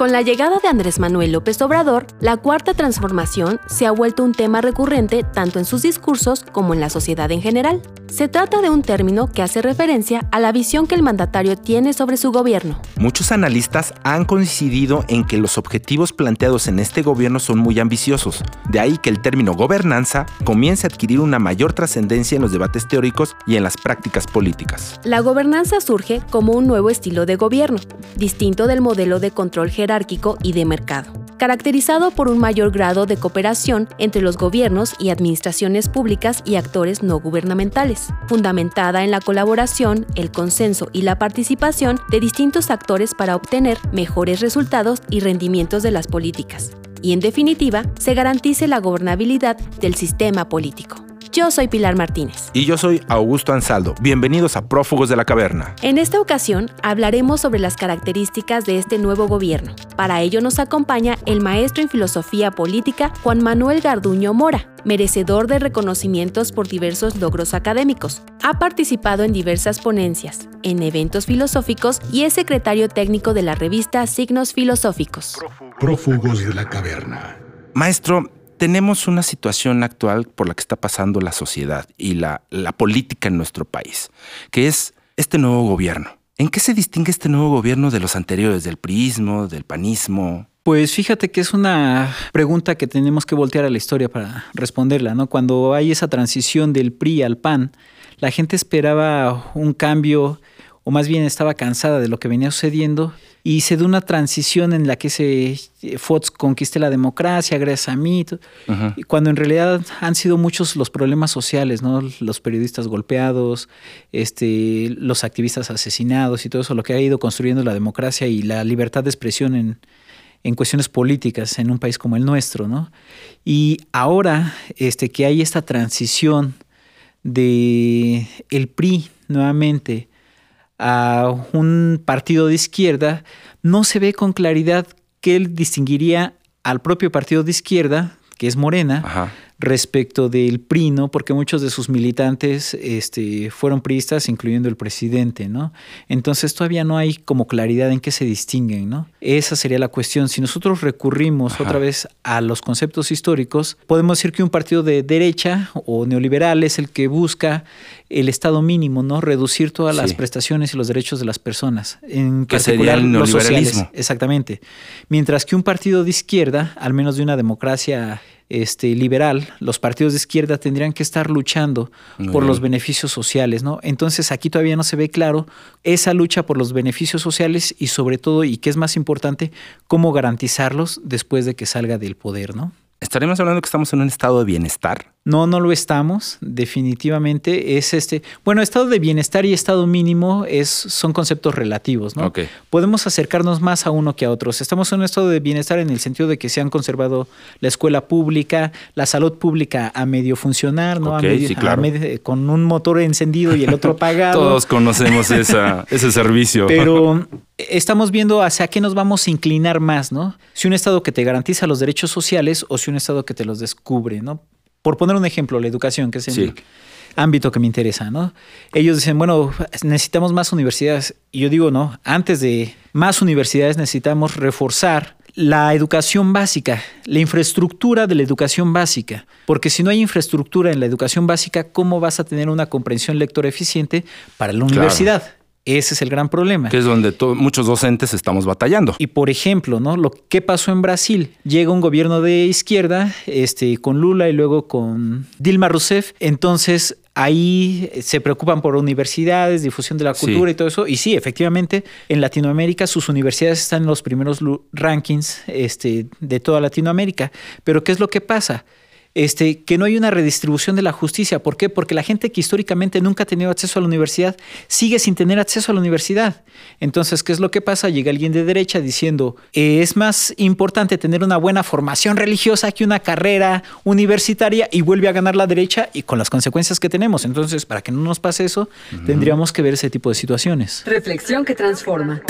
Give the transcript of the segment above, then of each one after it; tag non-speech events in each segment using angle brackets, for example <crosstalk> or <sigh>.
Con la llegada de Andrés Manuel López Obrador, la cuarta transformación se ha vuelto un tema recurrente tanto en sus discursos como en la sociedad en general. Se trata de un término que hace referencia a la visión que el mandatario tiene sobre su gobierno. Muchos analistas han coincidido en que los objetivos planteados en este gobierno son muy ambiciosos, de ahí que el término gobernanza comience a adquirir una mayor trascendencia en los debates teóricos y en las prácticas políticas. La gobernanza surge como un nuevo estilo de gobierno, distinto del modelo de control jerárquico y de mercado caracterizado por un mayor grado de cooperación entre los gobiernos y administraciones públicas y actores no gubernamentales, fundamentada en la colaboración, el consenso y la participación de distintos actores para obtener mejores resultados y rendimientos de las políticas. Y en definitiva, se garantice la gobernabilidad del sistema político. Yo soy Pilar Martínez. Y yo soy Augusto Ansaldo. Bienvenidos a Prófugos de la Caverna. En esta ocasión hablaremos sobre las características de este nuevo gobierno. Para ello nos acompaña el maestro en filosofía política Juan Manuel Garduño Mora, merecedor de reconocimientos por diversos logros académicos. Ha participado en diversas ponencias, en eventos filosóficos y es secretario técnico de la revista Signos Filosóficos. Prófugos de la caverna. Maestro, tenemos una situación actual por la que está pasando la sociedad y la, política en nuestro país, que es este nuevo gobierno. ¿En qué se distingue este nuevo gobierno de los anteriores, del priismo, del panismo? Pues fíjate que es una pregunta que tenemos que voltear a la historia para responderla, ¿no? Cuando hay esa transición del PRI al PAN, la gente esperaba un cambio o más bien estaba cansada de lo que venía sucediendo y se dio una transición en la que se Fox conquiste la democracia gracias a mí, cuando en realidad han sido muchos los problemas sociales, ¿no? Los periodistas golpeados, este, los activistas asesinados y todo eso, lo que ha ido construyendo la democracia y la libertad de expresión en, en cuestiones políticas en un país como el nuestro, ¿no? Y ahora este, que hay esta transición de el PRI nuevamente a un partido de izquierda, no se ve con claridad que él distinguiría al propio partido de izquierda, que es Morena, respecto del PRI, ¿no? Porque muchos de sus militantes este, fueron priistas, incluyendo el presidente, ¿no? Entonces todavía no hay como claridad en qué se distinguen, ¿no? Esa sería la cuestión. Si nosotros recurrimos otra vez a los conceptos históricos, podemos decir que un partido de derecha o neoliberal es el que busca el Estado mínimo, ¿no? Reducir todas las prestaciones y los derechos de las personas. En que sería el neoliberalismo. Exactamente. Mientras que un partido de izquierda, al menos de una democracia este, liberal, los partidos de izquierda tendrían que estar luchando por los beneficios sociales, ¿no? Entonces aquí todavía no se ve claro esa lucha por los beneficios sociales y sobre todo, y que es más importante, cómo garantizarlos después de que salga del poder, ¿no? ¿Estaremos hablando que estamos en un estado de bienestar? No, no lo estamos, definitivamente. Es este, bueno, estado de bienestar y estado mínimo es, son conceptos relativos, ¿no? Podemos acercarnos más a uno que a otros. Estamos en un estado de bienestar en el sentido de que se han conservado la escuela pública, la salud pública a medio funcionar, ¿no? con un motor encendido y el otro <laughs> apagado. Todos conocemos esa, <laughs> ese servicio. Pero estamos viendo hacia qué nos vamos a inclinar más, ¿no? Si un estado que te garantiza los derechos sociales o si un estado que te los descubre, ¿no? Por poner un ejemplo, la educación, que es el ámbito que me interesa, ¿no? Ellos dicen, bueno, necesitamos más universidades. Y yo digo, no, antes de más universidades necesitamos reforzar la educación básica, la infraestructura de la educación básica. Porque si no hay infraestructura en la educación básica, ¿cómo vas a tener una comprensión lectora eficiente para la universidad? Ese es el gran problema. Que es donde muchos docentes estamos batallando. Y por ejemplo, ¿no? Lo que pasó en Brasil. Llega un gobierno de izquierda, este, con Lula y luego con Dilma Rousseff. Entonces, ahí se preocupan por universidades, difusión de la cultura y todo eso. Y sí, efectivamente, en Latinoamérica sus universidades están en los primeros rankings este, de toda Latinoamérica. Pero ¿qué es lo que pasa? Este, que no hay una redistribución de la justicia. ¿Por qué? Porque la gente que históricamente nunca ha tenido acceso a la universidad sigue sin tener acceso a la universidad. Entonces, ¿qué es lo que pasa? Llega alguien de derecha diciendo, eh, es más importante tener una buena formación religiosa que una carrera universitaria y vuelve a ganar la derecha y con las consecuencias que tenemos. Entonces, para que no nos pase eso, tendríamos que ver ese tipo de situaciones. Reflexión que transforma.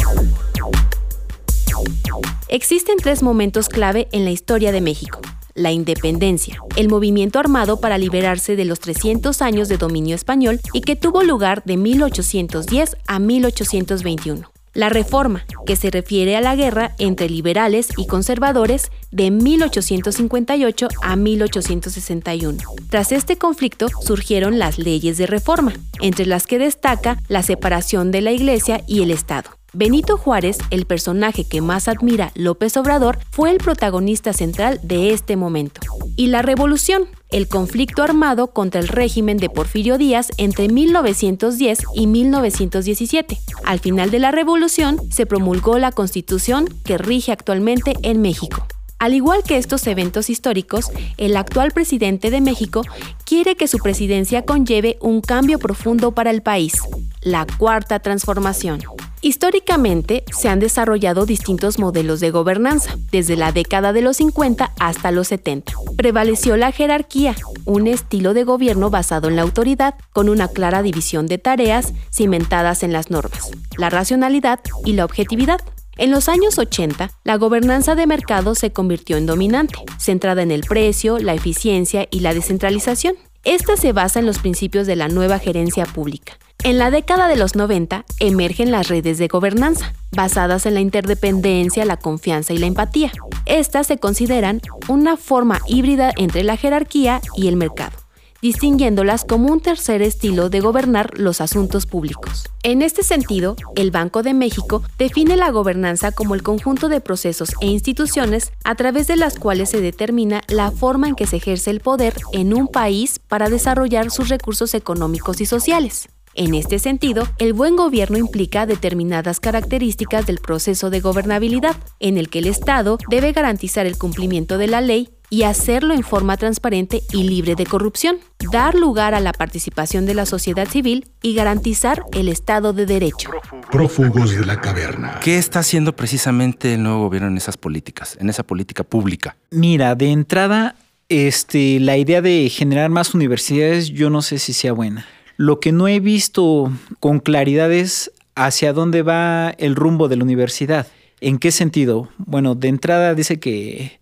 Existen tres momentos clave en la historia de México la independencia, el movimiento armado para liberarse de los 300 años de dominio español y que tuvo lugar de 1810 a 1821. La reforma, que se refiere a la guerra entre liberales y conservadores de 1858 a 1861. Tras este conflicto surgieron las leyes de reforma, entre las que destaca la separación de la Iglesia y el Estado. Benito Juárez, el personaje que más admira López Obrador, fue el protagonista central de este momento. Y la revolución, el conflicto armado contra el régimen de Porfirio Díaz entre 1910 y 1917. Al final de la revolución se promulgó la constitución que rige actualmente en México. Al igual que estos eventos históricos, el actual presidente de México quiere que su presidencia conlleve un cambio profundo para el país, la cuarta transformación. Históricamente se han desarrollado distintos modelos de gobernanza, desde la década de los 50 hasta los 70. Prevaleció la jerarquía, un estilo de gobierno basado en la autoridad, con una clara división de tareas cimentadas en las normas, la racionalidad y la objetividad. En los años 80, la gobernanza de mercado se convirtió en dominante, centrada en el precio, la eficiencia y la descentralización. Esta se basa en los principios de la nueva gerencia pública, en la década de los 90 emergen las redes de gobernanza, basadas en la interdependencia, la confianza y la empatía. Estas se consideran una forma híbrida entre la jerarquía y el mercado, distinguiéndolas como un tercer estilo de gobernar los asuntos públicos. En este sentido, el Banco de México define la gobernanza como el conjunto de procesos e instituciones a través de las cuales se determina la forma en que se ejerce el poder en un país para desarrollar sus recursos económicos y sociales. En este sentido, el buen gobierno implica determinadas características del proceso de gobernabilidad, en el que el Estado debe garantizar el cumplimiento de la ley y hacerlo en forma transparente y libre de corrupción, dar lugar a la participación de la sociedad civil y garantizar el Estado de Derecho. Prófugos de la caverna. ¿Qué está haciendo precisamente el nuevo gobierno en esas políticas, en esa política pública? Mira, de entrada, este, la idea de generar más universidades yo no sé si sea buena. Lo que no he visto con claridad es hacia dónde va el rumbo de la universidad. ¿En qué sentido? Bueno, de entrada dice que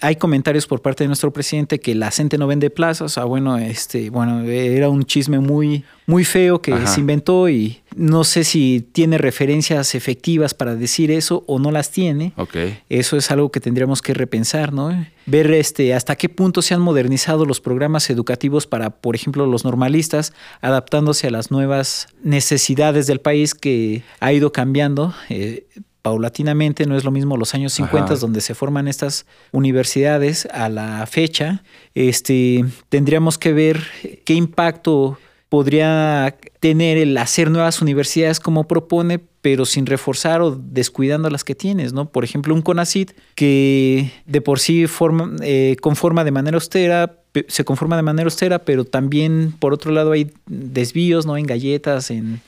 hay comentarios por parte de nuestro presidente que la gente no vende plazas. Ah, bueno, este, bueno, era un chisme muy, muy feo que se inventó y no sé si tiene referencias efectivas para decir eso o no las tiene. Okay. Eso es algo que tendríamos que repensar, ¿no? Ver este, hasta qué punto se han modernizado los programas educativos para, por ejemplo, los normalistas, adaptándose a las nuevas necesidades del país que ha ido cambiando. Eh, paulatinamente, no es lo mismo los años 50 donde se forman estas universidades a la fecha, este, tendríamos que ver qué impacto podría tener el hacer nuevas universidades como propone, pero sin reforzar o descuidando las que tienes, ¿no? Por ejemplo, un CONACIT que de por sí forma, eh, conforma de manera austera, se conforma de manera austera, pero también por otro lado hay desvíos, ¿no? En galletas, en,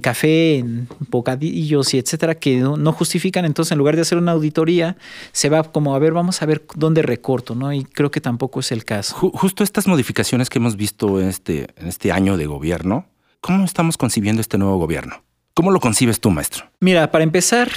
café, en bocadillos y etcétera, que no, justifican. Entonces, en lugar de hacer una auditoría, se va como a ver, vamos a ver dónde recorto, ¿no? Y creo que tampoco es el caso. Justo estas modificaciones que hemos visto en este, en este año de gobierno, ¿cómo estamos concibiendo este nuevo gobierno? ¿Cómo lo concibes tú, maestro? Mira, para empezar,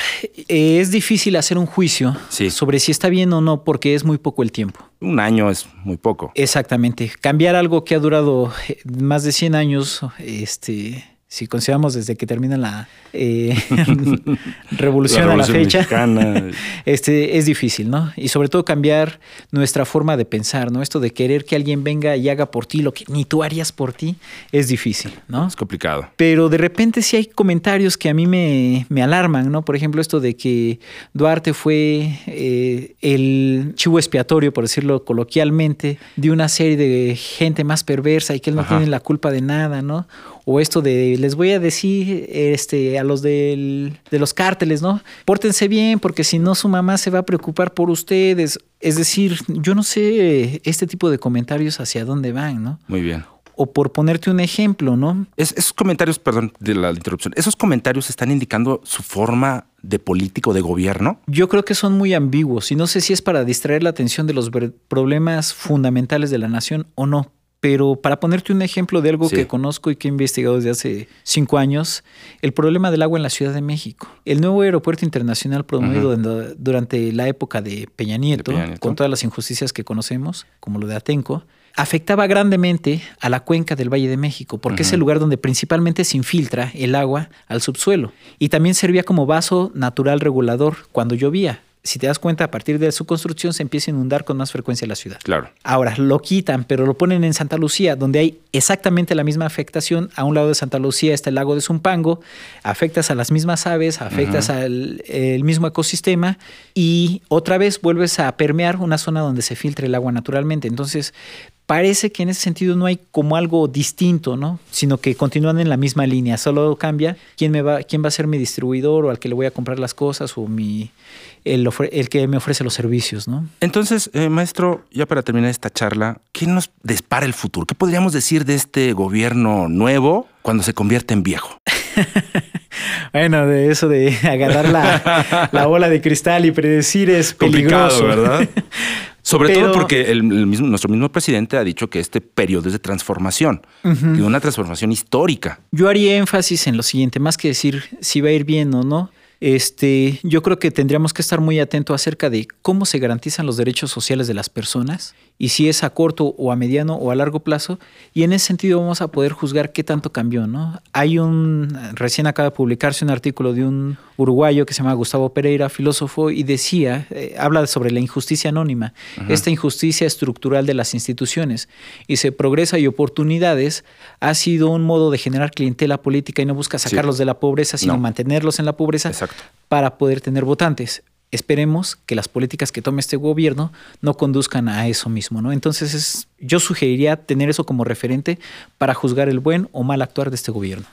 eh, es difícil hacer un juicio sobre si está bien o no porque es muy poco el tiempo. Un año es muy poco. Exactamente. Cambiar algo que ha durado eh, más de 100 años, este, si consideramos desde que termina la eh, <laughs> <laughs> revolución, a la fecha, <laughs> este, es difícil, ¿no? Y sobre todo cambiar nuestra forma de pensar, ¿no? Esto de querer que alguien venga y haga por ti lo que ni tú harías por ti, es difícil, ¿no? Es complicado. Pero de repente sí hay comentarios que a mí me, alarman, ¿no? Por ejemplo, esto de que Duarte fue eh, el chivo expiatorio, por decirlo coloquialmente, de una serie de gente más perversa y que él no tiene la culpa de nada, ¿no? O esto de les voy a decir este, a los del, de los cárteles, ¿no? Pórtense bien porque si no su mamá se va a preocupar por ustedes. Es decir, yo no sé este tipo de comentarios hacia dónde van, ¿no? Muy bien. O por ponerte un ejemplo, ¿no? esos comentarios, perdón de la interrupción, esos comentarios están indicando su forma de político, de gobierno? Yo creo que son muy ambiguos y no sé si es para distraer la atención de los problemas fundamentales de la nación o no. Pero para ponerte un ejemplo de algo que conozco y que he investigado desde hace cinco años, el problema del agua en la Ciudad de México. El nuevo aeropuerto internacional promovido durante la época de Peña, Nieto, con todas las injusticias que conocemos, como lo de Atenco, afectaba grandemente a la cuenca del Valle de México, porque es el lugar donde principalmente se infiltra el agua al subsuelo. Y también servía como vaso natural regulador cuando llovía si te das cuenta, a partir de su construcción se empieza a inundar con más frecuencia la ciudad. Claro. Ahora, lo quitan, pero lo ponen en Santa Lucía, donde hay exactamente la misma afectación. A un lado de Santa Lucía está el lago de Zumpango, afectas a las mismas aves, afectas al mismo ecosistema y otra vez vuelves a permear una zona donde se filtra el agua naturalmente. Entonces, parece que en ese sentido no hay como algo distinto, ¿no? Sino que continúan en la misma línea, solo cambia quién me va, quién va a ser mi distribuidor o al que le voy a comprar las cosas o mi el, que me ofrece los servicios, ¿no? Entonces, eh, maestro, ya para terminar esta charla, ¿qué nos dispara el futuro? ¿Qué podríamos decir de este gobierno nuevo cuando se convierte en viejo? <laughs> bueno, de eso de <laughs> agarrar la, la bola de cristal y predecir es peligroso. Complicado, ¿verdad? <laughs> Sobre todo porque el, mismo, nuestro mismo presidente ha dicho que este periodo es de transformación, y una transformación histórica. Yo haría énfasis en lo siguiente, más que decir si va a ir bien o no, este, yo creo que tendríamos que estar muy atentos acerca de cómo se garantizan los derechos sociales de las personas y si es a corto o a mediano o a largo plazo. Y en ese sentido vamos a poder juzgar qué tanto cambió. ¿no? Hay un, recién acaba de publicarse un artículo de un uruguayo que se llama Gustavo Pereira, filósofo, y decía, eh, habla sobre la injusticia anónima, esta injusticia estructural de las instituciones. Y se progresa y oportunidades ha sido un modo de generar clientela política y no busca sacarlos de la pobreza, sino mantenerlos en la pobreza para poder tener votantes. Esperemos que las políticas que tome este gobierno no conduzcan a eso mismo, ¿no? Entonces yo sugeriría tener eso como referente para juzgar el buen o mal actuar de este gobierno.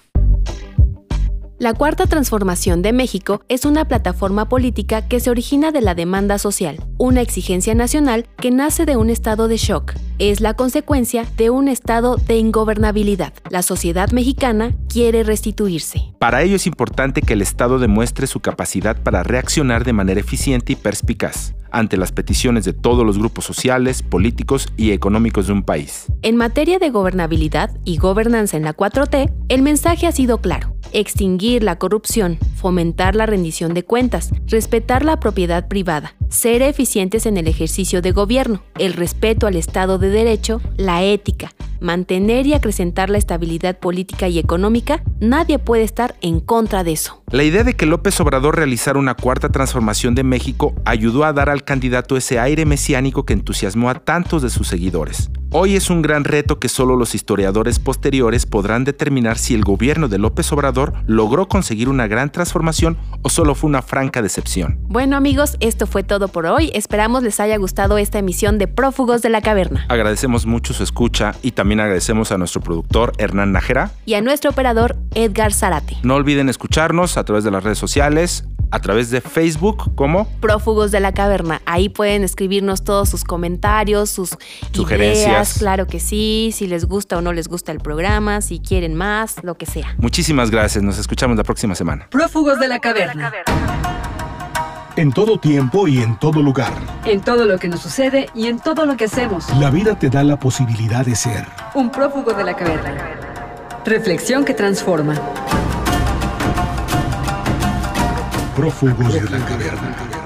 La Cuarta Transformación de México es una plataforma política que se origina de la demanda social, una exigencia nacional que nace de un estado de shock. Es la consecuencia de un estado de ingobernabilidad. La sociedad mexicana quiere restituirse. Para ello es importante que el Estado demuestre su capacidad para reaccionar de manera eficiente y perspicaz ante las peticiones de todos los grupos sociales, políticos y económicos de un país. En materia de gobernabilidad y gobernanza en la 4T, el mensaje ha sido claro. Extinguir la corrupción, fomentar la rendición de cuentas, respetar la propiedad privada, ser eficientes en el ejercicio de gobierno, el respeto al Estado de Derecho, la ética, mantener y acrecentar la estabilidad política y económica, nadie puede estar en contra de eso. La idea de que López Obrador realizara una cuarta transformación de México ayudó a dar al candidato ese aire mesiánico que entusiasmó a tantos de sus seguidores. Hoy es un gran reto que solo los historiadores posteriores podrán determinar si el gobierno de López Obrador logró conseguir una gran transformación o solo fue una franca decepción. Bueno amigos, esto fue todo por hoy. Esperamos les haya gustado esta emisión de Prófugos de la Caverna. Agradecemos mucho su escucha y también agradecemos a nuestro productor Hernán Najera y a nuestro operador Edgar Zarate. No olviden escucharnos a través de las redes sociales, a través de Facebook como Prófugos de la Caverna. Ahí pueden escribirnos todos sus comentarios, sus sugerencias. claro que sí, si les gusta o no les gusta el programa, si quieren más, lo que sea. Muchísimas gracias, nos escuchamos la próxima semana. Prófugos de la Caverna. En todo tiempo y en todo lugar. En todo lo que nos sucede y en todo lo que hacemos. La vida te da la posibilidad de ser. Un prófugo de la caverna. Reflexión que transforma. Prófugos de la caverna.